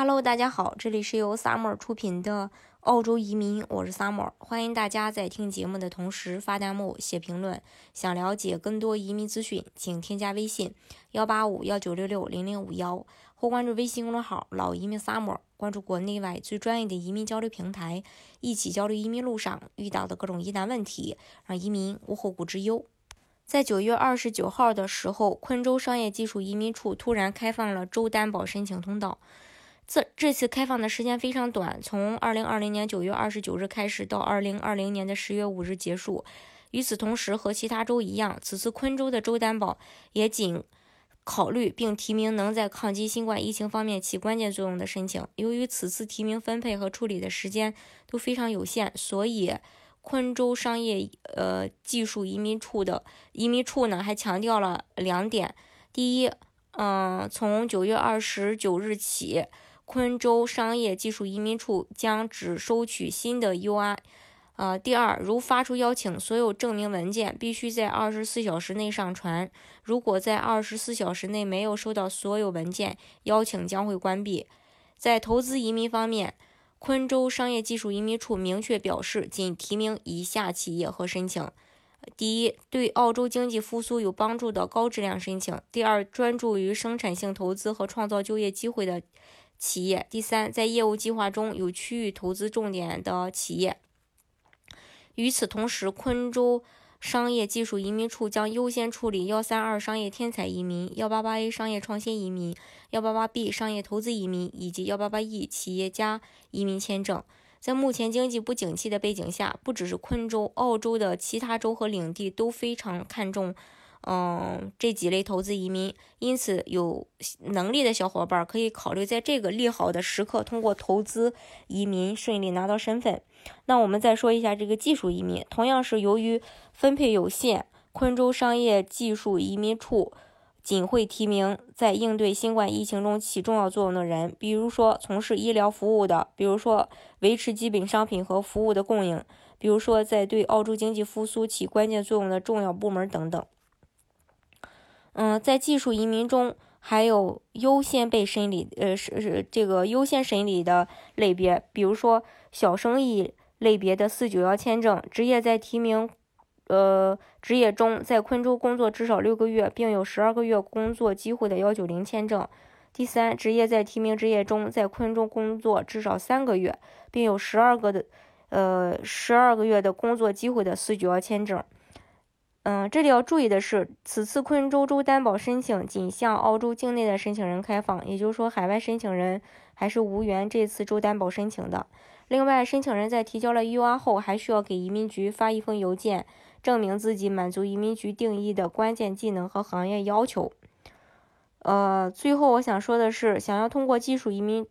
Hello，大家好，这里是由 Summer 出品的澳洲移民，我是 Summer，欢迎大家在听节目的同时发弹幕、写评论。想了解更多移民资讯，请添加微信幺八五幺九六六零零五幺，或关注微信公众号“老移民 Summer”，关注国内外最专业的移民交流平台，一起交流移民路上遇到的各种疑难问题，让移民无后顾之忧。在九月二十九号的时候，昆州商业技术移民处突然开放了州担保申请通道。这这次开放的时间非常短，从二零二零年九月二十九日开始到二零二零年的十月五日结束。与此同时，和其他州一样，此次昆州的州担保也仅考虑并提名能在抗击新冠疫情方面起关键作用的申请。由于此次提名分配和处理的时间都非常有限，所以昆州商业呃技术移民处的移民处呢还强调了两点：第一，嗯，从九月二十九日起。昆州商业技术移民处将只收取新的 UI。呃，第二，如发出邀请，所有证明文件必须在二十四小时内上传。如果在二十四小时内没有收到所有文件，邀请将会关闭。在投资移民方面，昆州商业技术移民处明确表示，仅提名以下企业和申请：第一，对澳洲经济复苏有帮助的高质量申请；第二，专注于生产性投资和创造就业机会的。企业第三，在业务计划中有区域投资重点的企业。与此同时，昆州商业技术移民处将优先处理幺三二商业天才移民、幺八八 A 商业创新移民、幺八八 B 商业投资移民以及幺八八 E 企业家移民签证。在目前经济不景气的背景下，不只是昆州，澳洲的其他州和领地都非常看重。嗯，这几类投资移民，因此有能力的小伙伴可以考虑在这个利好的时刻，通过投资移民顺利拿到身份。那我们再说一下这个技术移民，同样是由于分配有限，昆州商业技术移民处仅会提名在应对新冠疫情中起重要作用的人，比如说从事医疗服务的，比如说维持基本商品和服务的供应，比如说在对澳洲经济复苏起关键作用的重要部门等等。嗯，在技术移民中，还有优先被审理，呃，是是这个优先审理的类别，比如说小生意类别的四九幺签证，职业在提名，呃，职业中在昆州工作至少六个月，并有十二个月工作机会的幺九零签证。第三，职业在提名职业中在昆州工作至少三个月，并有十二个的，呃，十二个月的工作机会的四九幺签证。嗯，这里要注意的是，此次昆州州担保申请仅向澳洲境内的申请人开放，也就是说，海外申请人还是无缘这次州担保申请的。另外，申请人在提交了 UR 后，还需要给移民局发一封邮件，证明自己满足移民局定义的关键技能和行业要求。呃，最后我想说的是，想要通过技术移民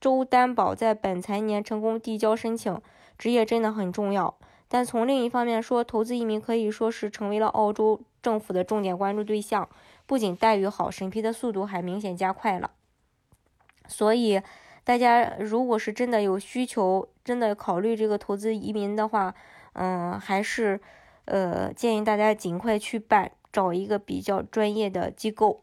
州担保在本财年成功递交申请，职业真的很重要。但从另一方面说，投资移民可以说是成为了澳洲政府的重点关注对象。不仅待遇好，审批的速度还明显加快了。所以，大家如果是真的有需求，真的考虑这个投资移民的话，嗯，还是呃建议大家尽快去办，找一个比较专业的机构。